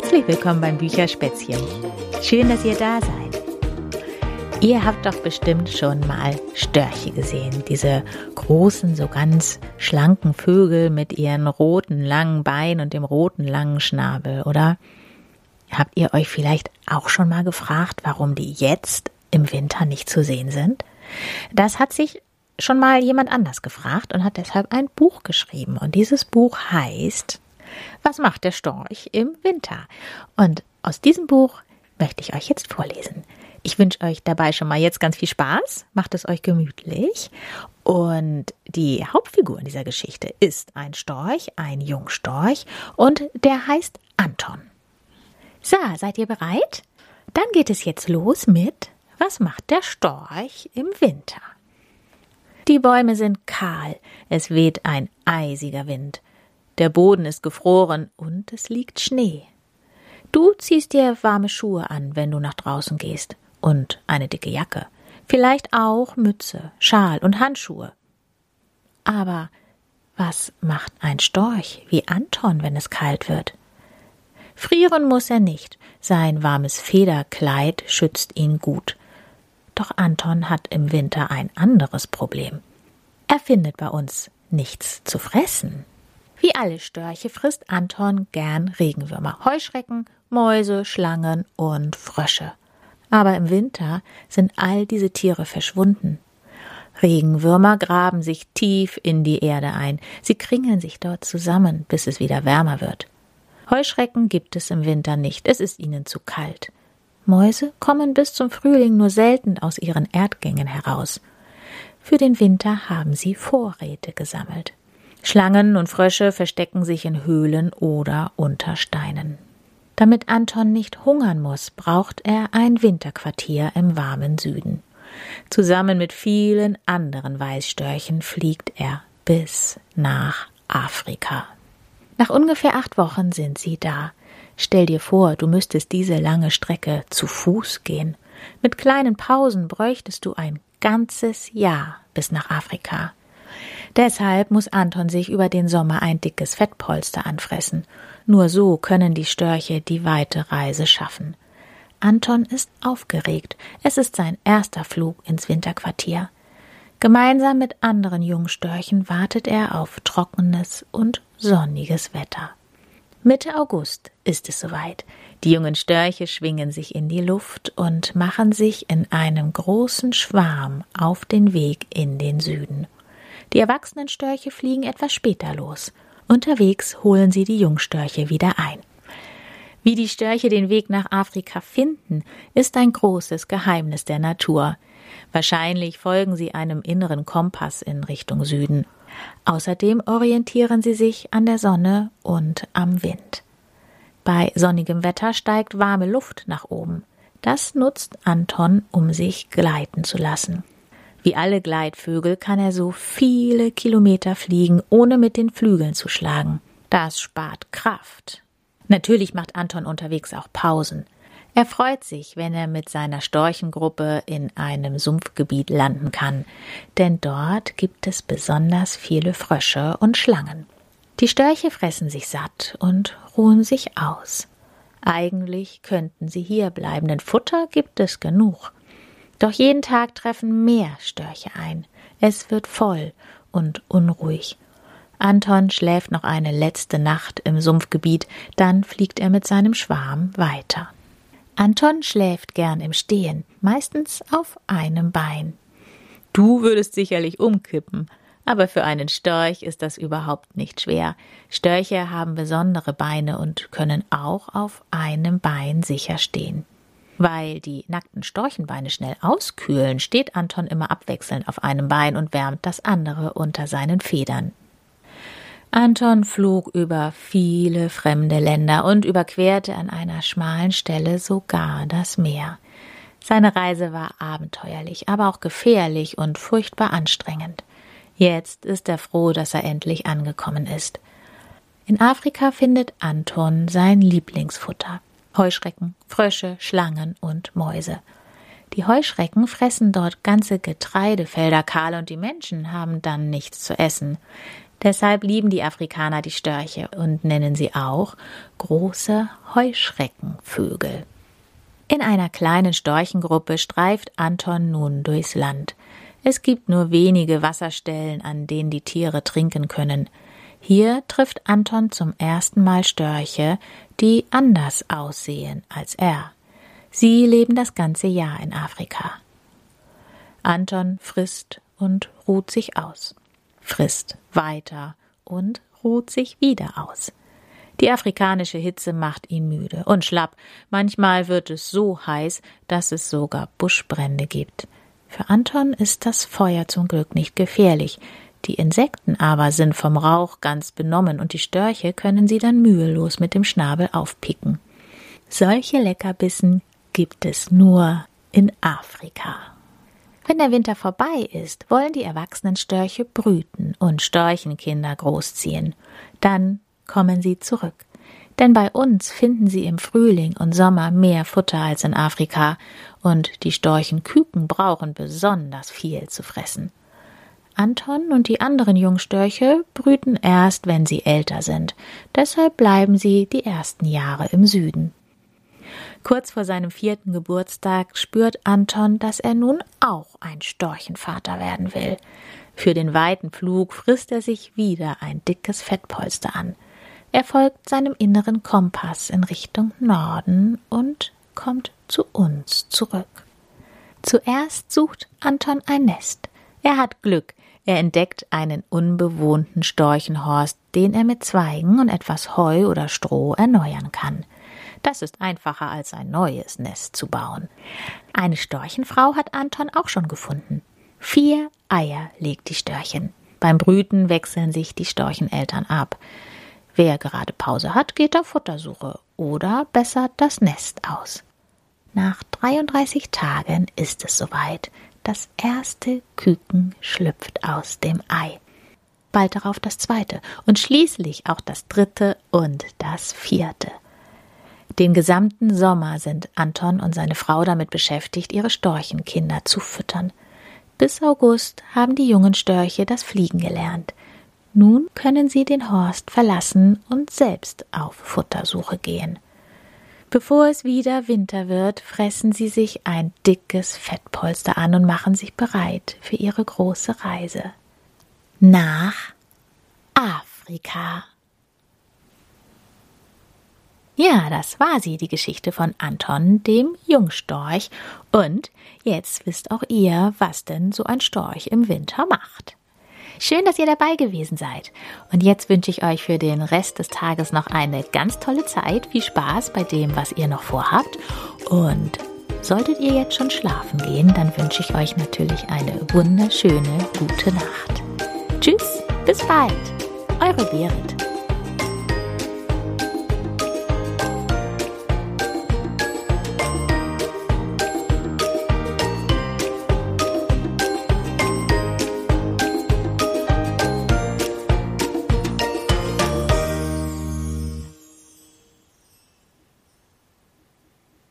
Herzlich willkommen beim Bücherspätzchen. Schön, dass ihr da seid. Ihr habt doch bestimmt schon mal Störche gesehen. Diese großen, so ganz schlanken Vögel mit ihren roten, langen Beinen und dem roten, langen Schnabel, oder? Habt ihr euch vielleicht auch schon mal gefragt, warum die jetzt im Winter nicht zu sehen sind? Das hat sich schon mal jemand anders gefragt und hat deshalb ein Buch geschrieben. Und dieses Buch heißt Was macht der Storch im Winter? Und aus diesem Buch möchte ich euch jetzt vorlesen. Ich wünsche euch dabei schon mal jetzt ganz viel Spaß. Macht es euch gemütlich. Und die Hauptfigur in dieser Geschichte ist ein Storch, ein Jungstorch, und der heißt Anton. So, seid ihr bereit? Dann geht es jetzt los mit Was macht der Storch im Winter? Die Bäume sind kahl, es weht ein eisiger Wind. Der Boden ist gefroren und es liegt Schnee. Du ziehst dir warme Schuhe an, wenn du nach draußen gehst, und eine dicke Jacke, vielleicht auch Mütze, Schal und Handschuhe. Aber was macht ein Storch wie Anton, wenn es kalt wird? Frieren muss er nicht, sein warmes Federkleid schützt ihn gut. Doch Anton hat im Winter ein anderes Problem. Er findet bei uns nichts zu fressen. Wie alle Störche frisst Anton gern Regenwürmer, Heuschrecken, Mäuse, Schlangen und Frösche. Aber im Winter sind all diese Tiere verschwunden. Regenwürmer graben sich tief in die Erde ein. Sie kringeln sich dort zusammen, bis es wieder wärmer wird. Heuschrecken gibt es im Winter nicht, es ist ihnen zu kalt. Mäuse kommen bis zum Frühling nur selten aus ihren Erdgängen heraus. Für den Winter haben sie Vorräte gesammelt. Schlangen und Frösche verstecken sich in Höhlen oder unter Steinen. Damit Anton nicht hungern muss, braucht er ein Winterquartier im warmen Süden. Zusammen mit vielen anderen Weißstörchen fliegt er bis nach Afrika. Nach ungefähr acht Wochen sind sie da. Stell dir vor, du müsstest diese lange Strecke zu Fuß gehen. Mit kleinen Pausen bräuchtest du ein ganzes Jahr bis nach Afrika. Deshalb muss Anton sich über den Sommer ein dickes Fettpolster anfressen. Nur so können die Störche die weite Reise schaffen. Anton ist aufgeregt. Es ist sein erster Flug ins Winterquartier. Gemeinsam mit anderen Jungstörchen wartet er auf trockenes und sonniges Wetter. Mitte August ist es soweit. Die jungen Störche schwingen sich in die Luft und machen sich in einem großen Schwarm auf den Weg in den Süden. Die erwachsenen Störche fliegen etwas später los. Unterwegs holen sie die Jungstörche wieder ein. Wie die Störche den Weg nach Afrika finden, ist ein großes Geheimnis der Natur. Wahrscheinlich folgen sie einem inneren Kompass in Richtung Süden. Außerdem orientieren sie sich an der Sonne und am Wind. Bei sonnigem Wetter steigt warme Luft nach oben. Das nutzt Anton, um sich gleiten zu lassen. Wie alle Gleitvögel kann er so viele Kilometer fliegen, ohne mit den Flügeln zu schlagen. Das spart Kraft. Natürlich macht Anton unterwegs auch Pausen. Er freut sich, wenn er mit seiner Storchengruppe in einem Sumpfgebiet landen kann, denn dort gibt es besonders viele Frösche und Schlangen. Die Störche fressen sich satt und ruhen sich aus. Eigentlich könnten sie hier bleiben, denn Futter gibt es genug. Doch jeden Tag treffen mehr Störche ein. Es wird voll und unruhig. Anton schläft noch eine letzte Nacht im Sumpfgebiet, dann fliegt er mit seinem Schwarm weiter. Anton schläft gern im Stehen, meistens auf einem Bein. Du würdest sicherlich umkippen, aber für einen Storch ist das überhaupt nicht schwer. Störche haben besondere Beine und können auch auf einem Bein sicher stehen. Weil die nackten Storchenbeine schnell auskühlen, steht Anton immer abwechselnd auf einem Bein und wärmt das andere unter seinen Federn. Anton flog über viele fremde Länder und überquerte an einer schmalen Stelle sogar das Meer. Seine Reise war abenteuerlich, aber auch gefährlich und furchtbar anstrengend. Jetzt ist er froh, dass er endlich angekommen ist. In Afrika findet Anton sein Lieblingsfutter. Heuschrecken, Frösche, Schlangen und Mäuse. Die Heuschrecken fressen dort ganze Getreidefelder kahl und die Menschen haben dann nichts zu essen. Deshalb lieben die Afrikaner die Störche und nennen sie auch große Heuschreckenvögel. In einer kleinen Storchengruppe streift Anton nun durchs Land. Es gibt nur wenige Wasserstellen, an denen die Tiere trinken können. Hier trifft Anton zum ersten Mal Störche, die anders aussehen als er. Sie leben das ganze Jahr in Afrika. Anton frisst und ruht sich aus, frisst weiter und ruht sich wieder aus. Die afrikanische Hitze macht ihn müde und schlapp. Manchmal wird es so heiß, dass es sogar Buschbrände gibt. Für Anton ist das Feuer zum Glück nicht gefährlich. Die Insekten aber sind vom Rauch ganz benommen und die Störche können sie dann mühelos mit dem Schnabel aufpicken. Solche Leckerbissen gibt es nur in Afrika. Wenn der Winter vorbei ist, wollen die erwachsenen Störche brüten und Storchenkinder großziehen. Dann kommen sie zurück. Denn bei uns finden sie im Frühling und Sommer mehr Futter als in Afrika, und die Storchenküken brauchen besonders viel zu fressen. Anton und die anderen Jungstörche brüten erst, wenn sie älter sind. Deshalb bleiben sie die ersten Jahre im Süden. Kurz vor seinem vierten Geburtstag spürt Anton, dass er nun auch ein Storchenvater werden will. Für den weiten Flug frisst er sich wieder ein dickes Fettpolster an. Er folgt seinem inneren Kompass in Richtung Norden und kommt zu uns zurück. Zuerst sucht Anton ein Nest. Er hat Glück. Er entdeckt einen unbewohnten Storchenhorst, den er mit Zweigen und etwas Heu oder Stroh erneuern kann. Das ist einfacher als ein neues Nest zu bauen. Eine Storchenfrau hat Anton auch schon gefunden. Vier Eier legt die Störchen. Beim Brüten wechseln sich die Storcheneltern ab. Wer gerade Pause hat, geht auf Futtersuche oder bessert das Nest aus. Nach 33 Tagen ist es soweit. Das erste Küken schlüpft aus dem Ei. Bald darauf das zweite und schließlich auch das dritte und das vierte. Den gesamten Sommer sind Anton und seine Frau damit beschäftigt, ihre Storchenkinder zu füttern. Bis August haben die jungen Störche das Fliegen gelernt. Nun können sie den Horst verlassen und selbst auf Futtersuche gehen. Bevor es wieder Winter wird, fressen sie sich ein dickes Fettpolster an und machen sich bereit für ihre große Reise. Nach Afrika. Ja, das war sie, die Geschichte von Anton, dem Jungstorch. Und jetzt wisst auch ihr, was denn so ein Storch im Winter macht. Schön, dass ihr dabei gewesen seid. Und jetzt wünsche ich euch für den Rest des Tages noch eine ganz tolle Zeit. Viel Spaß bei dem, was ihr noch vorhabt. Und solltet ihr jetzt schon schlafen gehen, dann wünsche ich euch natürlich eine wunderschöne, gute Nacht. Tschüss, bis bald. Eure Berit.